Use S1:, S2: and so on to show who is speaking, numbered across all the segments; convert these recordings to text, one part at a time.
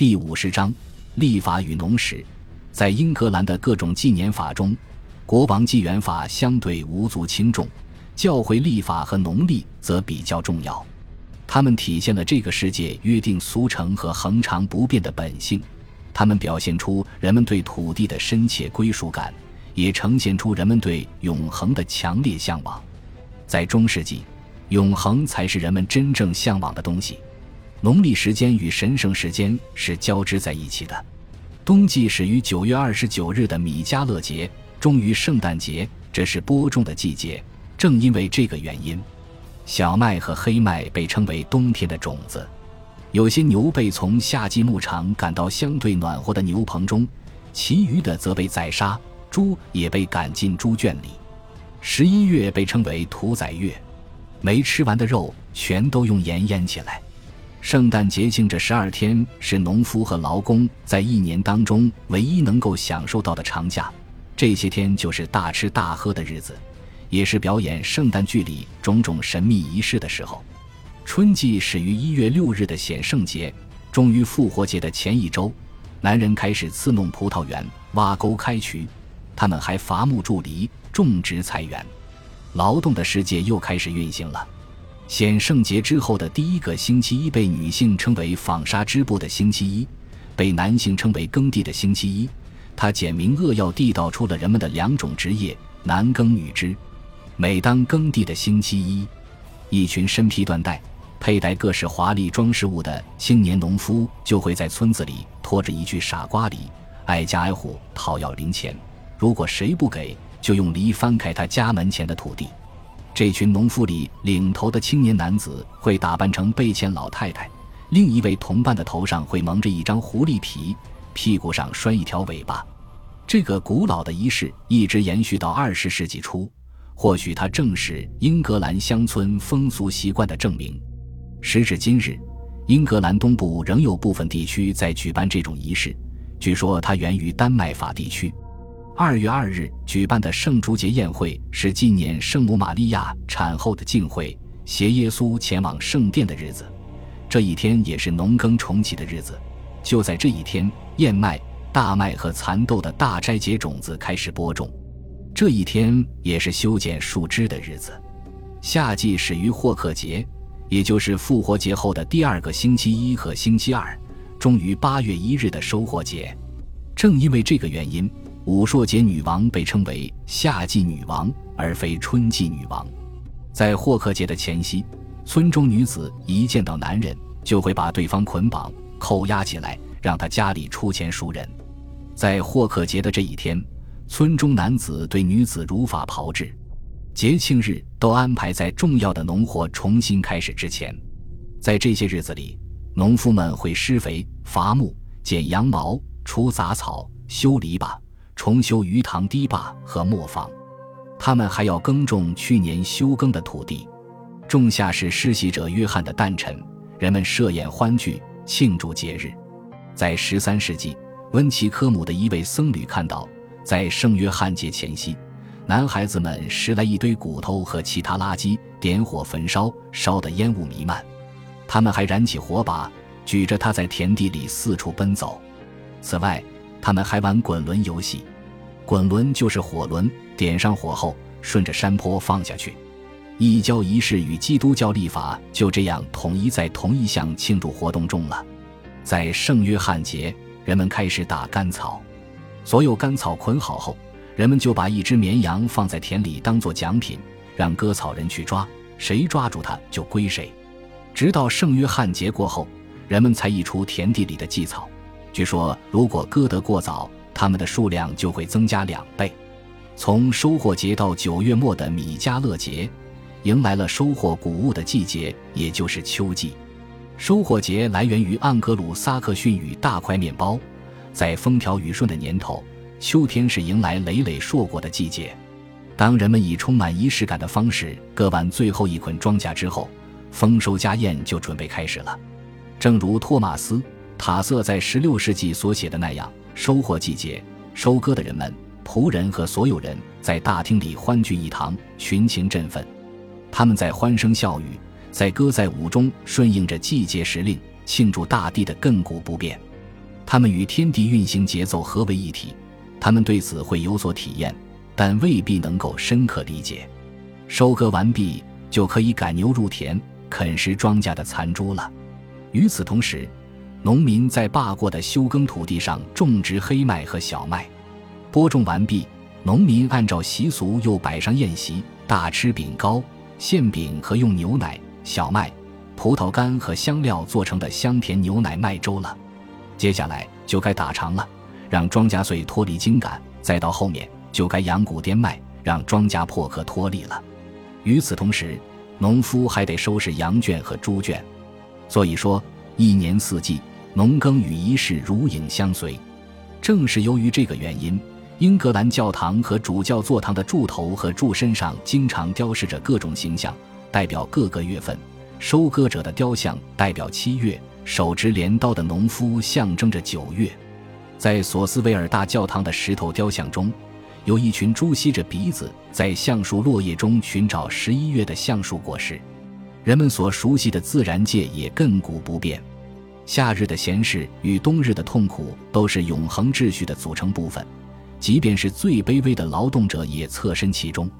S1: 第五十章立法与农时，在英格兰的各种纪年法中，国王纪元法相对无足轻重，教会立法和农历则比较重要。它们体现了这个世界约定俗成和恒常不变的本性，它们表现出人们对土地的深切归属感，也呈现出人们对永恒的强烈向往。在中世纪，永恒才是人们真正向往的东西。农历时间与神圣时间是交织在一起的。冬季始于九月二十九日的米迦勒节，终于圣诞节，这是播种的季节。正因为这个原因，小麦和黑麦被称为冬天的种子。有些牛被从夏季牧场赶到相对暖和的牛棚中，其余的则被宰杀。猪也被赶进猪圈里。十一月被称为屠宰月，没吃完的肉全都用盐腌起来。圣诞节庆这十二天是农夫和劳工在一年当中唯一能够享受到的长假，这些天就是大吃大喝的日子，也是表演圣诞剧里种种神秘仪式的时候。春季始于一月六日的显圣节，终于复活节的前一周，男人开始刺弄葡萄园、挖沟开渠，他们还伐木筑篱、种植菜园，劳动的世界又开始运行了。显圣节之后的第一个星期一被女性称为纺纱织布的星期一，被男性称为耕地的星期一。它简明扼要地道出了人们的两种职业：男耕女织。每当耕地的星期一，一群身披缎带、佩戴各式华丽装饰物的青年农夫就会在村子里拖着一具傻瓜犁，挨家挨户讨要零钱。如果谁不给，就用犁翻开他家门前的土地。这群农夫里领头的青年男子会打扮成被欠老太太，另一位同伴的头上会蒙着一张狐狸皮，屁股上拴一条尾巴。这个古老的仪式一直延续到二十世纪初，或许它正是英格兰乡村风俗习惯的证明。时至今日，英格兰东部仍有部分地区在举办这种仪式，据说它源于丹麦法地区。二月二日举办的圣烛节宴会是纪念圣母玛利亚产后的敬会，携耶稣前往圣殿的日子。这一天也是农耕重启的日子。就在这一天，燕麦、大麦和蚕豆的大斋节种子开始播种。这一天也是修剪树枝的日子。夏季始于霍克节，也就是复活节后的第二个星期一和星期二，终于八月一日的收获节。正因为这个原因。武朔节女王被称为夏季女王，而非春季女王。在霍克节的前夕，村中女子一见到男人，就会把对方捆绑、扣押起来，让他家里出钱赎人。在霍克节的这一天，村中男子对女子如法炮制。节庆日都安排在重要的农活重新开始之前。在这些日子里，农夫们会施肥、伐木、剪羊毛、除杂草、修篱笆。重修鱼塘堤坝和磨坊，他们还要耕种去年休耕的土地。仲夏是世袭者约翰的诞辰，人们设宴欢聚，庆祝节日。在十三世纪，温奇科姆的一位僧侣看到，在圣约翰节前夕，男孩子们拾来一堆骨头和其他垃圾，点火焚烧，烧得烟雾弥漫。他们还燃起火把，举着它在田地里四处奔走。此外，他们还玩滚轮游戏。滚轮就是火轮，点上火后，顺着山坡放下去。异教仪式与基督教历法就这样统一在同一项庆祝活动中了。在圣约翰节，人们开始打干草。所有干草捆好后，人们就把一只绵羊放在田里当做奖品，让割草人去抓，谁抓住它就归谁。直到圣约翰节过后，人们才移除田地里的祭草。据说，如果割得过早，它们的数量就会增加两倍。从收获节到九月末的米迦勒节，迎来了收获谷物的季节，也就是秋季。收获节来源于盎格鲁撒克逊语“大块面包”。在风调雨顺的年头，秋天是迎来累累硕果的季节。当人们以充满仪式感的方式割完最后一捆庄稼之后，丰收家宴就准备开始了。正如托马斯·塔瑟在16世纪所写的那样。收获季节，收割的人们、仆人和所有人在大厅里欢聚一堂，群情振奋。他们在欢声笑语、在歌在舞中顺应着季节时令，庆祝大地的亘古不变。他们与天地运行节奏合为一体，他们对此会有所体验，但未必能够深刻理解。收割完毕，就可以赶牛入田，啃食庄稼的残株了。与此同时，农民在罢过的休耕土地上种植黑麦和小麦。播种完毕，农民按照习俗又摆上宴席，大吃饼糕、馅饼和用牛奶、小麦、葡萄干和香料做成的香甜牛奶麦粥了。接下来就该打场了，让庄稼穗脱离茎秆；再到后面就该扬谷颠麦，让庄稼破壳脱粒了。与此同时，农夫还得收拾羊圈和猪圈。所以说，一年四季，农耕与仪式如影相随。正是由于这个原因。英格兰教堂和主教座堂的柱头和柱身上经常雕饰着各种形象，代表各个月份。收割者的雕像代表七月，手执镰刀的农夫象征着九月。在索斯维尔大教堂的石头雕像中，有一群猪吸着鼻子在橡树落叶中寻找十一月的橡树果实。人们所熟悉的自然界也亘古不变，夏日的闲适与冬日的痛苦都是永恒秩序的组成部分。即便是最卑微的劳动者也侧身其中，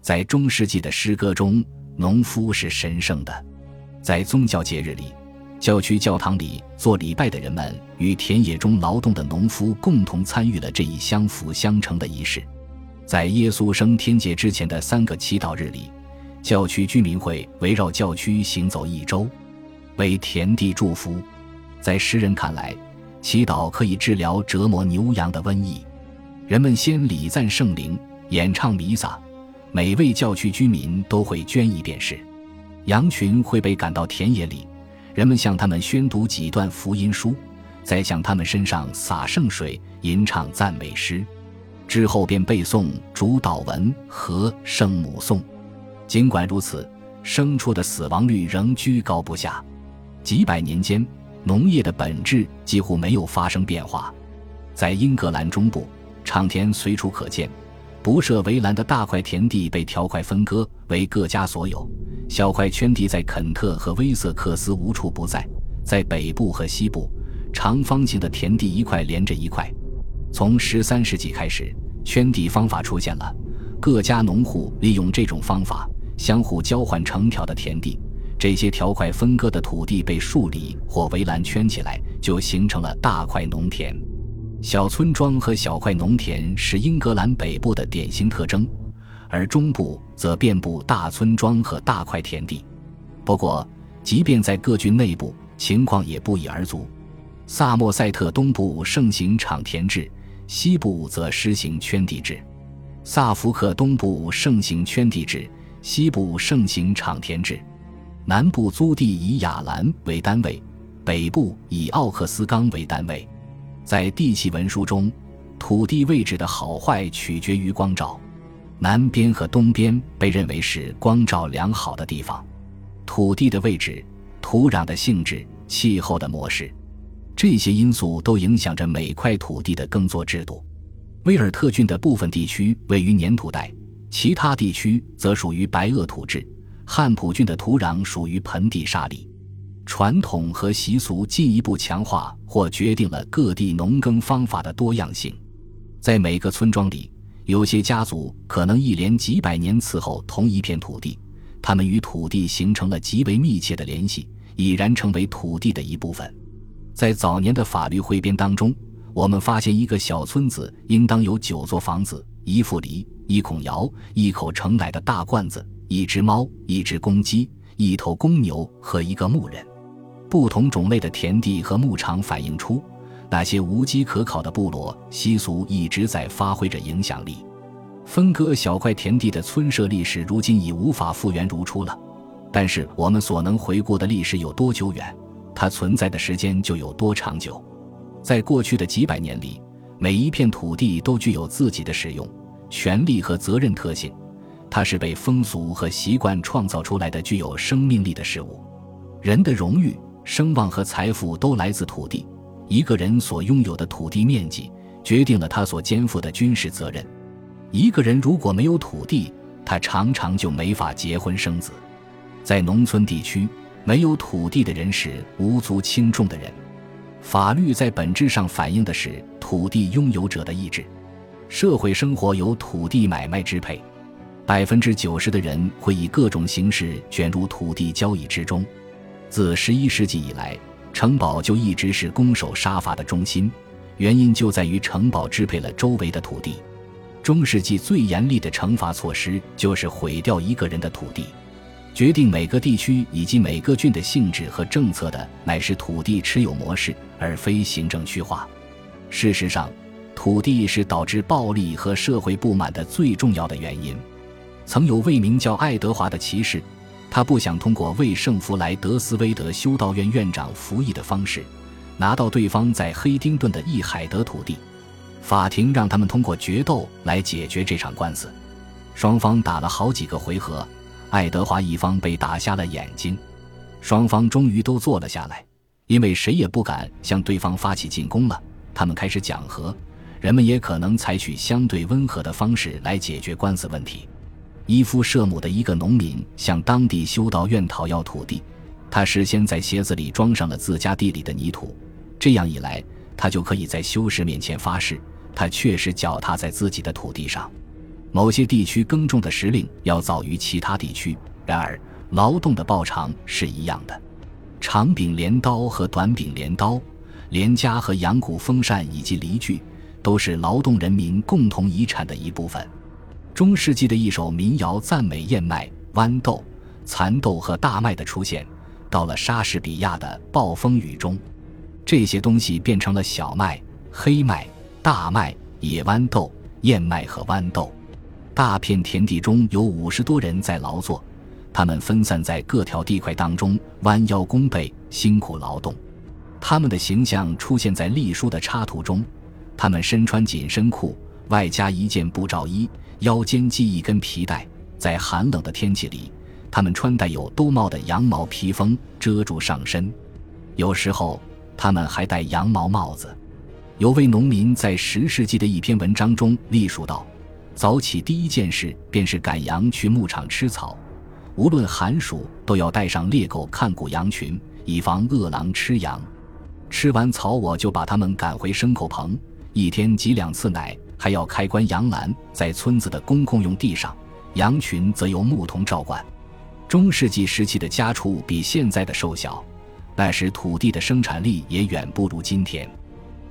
S1: 在中世纪的诗歌中，农夫是神圣的。在宗教节日里，教区教堂里做礼拜的人们与田野中劳动的农夫共同参与了这一相辅相成的仪式。在耶稣升天节之前的三个祈祷日里，教区居民会围绕教区行走一周，为田地祝福。在诗人看来，祈祷可以治疗折磨牛羊的瘟疫。人们先礼赞圣灵，演唱弥撒，每位教区居民都会捐一便士。羊群会被赶到田野里，人们向他们宣读几段福音书，再向他们身上洒圣水，吟唱赞美诗，之后便背诵主祷文和圣母颂。尽管如此，牲畜的死亡率仍居高不下。几百年间，农业的本质几乎没有发生变化，在英格兰中部。场田随处可见，不设围栏的大块田地被条块分割为各家所有，小块圈地在肯特和威瑟克斯无处不在。在北部和西部，长方形的田地一块连着一块。从十三世纪开始，圈地方法出现了，各家农户利用这种方法相互交换成条的田地。这些条块分割的土地被树篱或围栏圈起来，就形成了大块农田。小村庄和小块农田是英格兰北部的典型特征，而中部则遍布大村庄和大块田地。不过，即便在各郡内部，情况也不一而足。萨默塞特东部盛行场田制，西部则施行圈地制；萨福克东部盛行圈地制，西部盛行场田制；南部租地以亚兰为单位，北部以奥克斯冈为单位。在地契文书中，土地位置的好坏取决于光照。南边和东边被认为是光照良好的地方。土地的位置、土壤的性质、气候的模式，这些因素都影响着每块土地的耕作制度。威尔特郡的部分地区位于粘土带，其他地区则属于白垩土质。汉普郡的土壤属于盆地沙砾。传统和习俗进一步强化或决定了各地农耕方法的多样性。在每个村庄里，有些家族可能一连几百年伺候同一片土地，他们与土地形成了极为密切的联系，已然成为土地的一部分。在早年的法律汇编当中，我们发现一个小村子应当有九座房子、一副犁、一孔窑、一口盛奶的大罐子、一只猫、一只公鸡、一头公牛和一个牧人。不同种类的田地和牧场反映出，那些无机可考的部落习俗一直在发挥着影响力。分割小块田地的村社历史如今已无法复原如初了，但是我们所能回顾的历史有多久远，它存在的时间就有多长久。在过去的几百年里，每一片土地都具有自己的使用、权利和责任特性，它是被风俗和习惯创造出来的具有生命力的事物。人的荣誉。声望和财富都来自土地。一个人所拥有的土地面积，决定了他所肩负的军事责任。一个人如果没有土地，他常常就没法结婚生子。在农村地区，没有土地的人是无足轻重的人。法律在本质上反映的是土地拥有者的意志。社会生活由土地买卖支配，百分之九十的人会以各种形式卷入土地交易之中。自十一世纪以来，城堡就一直是攻守杀伐的中心，原因就在于城堡支配了周围的土地。中世纪最严厉的惩罚措施就是毁掉一个人的土地。决定每个地区以及每个郡的性质和政策的，乃是土地持有模式，而非行政区划。事实上。土地是导致暴力和社会不满的最重要的原因。曾有位名叫爱德华的骑士，他不想通过为圣弗莱德斯威德修道院院长服役的方式，拿到对方在黑丁顿的易海德土地。法庭让他们通过决斗来解决这场官司。双方打了好几个回合，爱德华一方被打瞎了眼睛。双方终于都坐了下来，因为谁也不敢向对方发起进攻了。他们开始讲和。人们也可能采取相对温和的方式来解决官司问题。依夫舍姆的一个农民向当地修道院讨要土地，他事先在鞋子里装上了自家地里的泥土，这样一来，他就可以在修士面前发誓，他确实脚踏在自己的土地上。某些地区耕种的时令要早于其他地区，然而劳动的报偿是一样的。长柄镰刀和短柄镰刀，镰夹和羊骨风扇以及犁具。都是劳动人民共同遗产的一部分。中世纪的一首民谣赞美燕麦、豌豆、蚕豆和大麦的出现，到了莎士比亚的《暴风雨》中，这些东西变成了小麦、黑麦、大麦、野豌豆、燕麦和豌豆。大片田地中有五十多人在劳作，他们分散在各条地块当中，弯腰弓背，辛苦劳动。他们的形象出现在隶书的插图中。他们身穿紧身裤，外加一件布罩衣，腰间系一根皮带。在寒冷的天气里，他们穿带有兜帽的羊毛披风遮住上身，有时候他们还戴羊毛帽子。有位农民在十世纪的一篇文章中隶述道：“早起第一件事便是赶羊去牧场吃草，无论寒暑都要带上猎狗看顾羊群，以防饿狼吃羊。吃完草，我就把他们赶回牲口棚。”一天挤两次奶，还要开关羊栏，在村子的公共用地上，羊群则由牧童照管。中世纪时期的家畜比现在的瘦小，那时土地的生产力也远不如今天。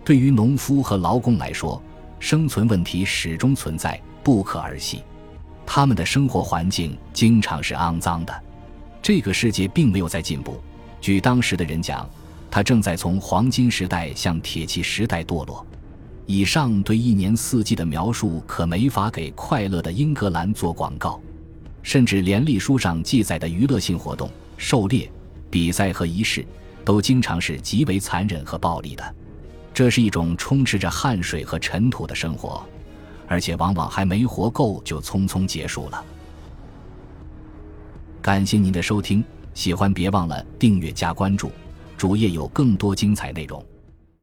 S1: 对于农夫和劳工来说，生存问题始终存在，不可儿戏。他们的生活环境经常是肮脏的。这个世界并没有在进步。据当时的人讲，它正在从黄金时代向铁器时代堕落。以上对一年四季的描述可没法给快乐的英格兰做广告，甚至连历书上记载的娱乐性活动、狩猎、比赛和仪式，都经常是极为残忍和暴力的。这是一种充斥着汗水和尘土的生活，而且往往还没活够就匆匆结束了。感谢您的收听，喜欢别忘了订阅加关注，主页有更多精彩内容。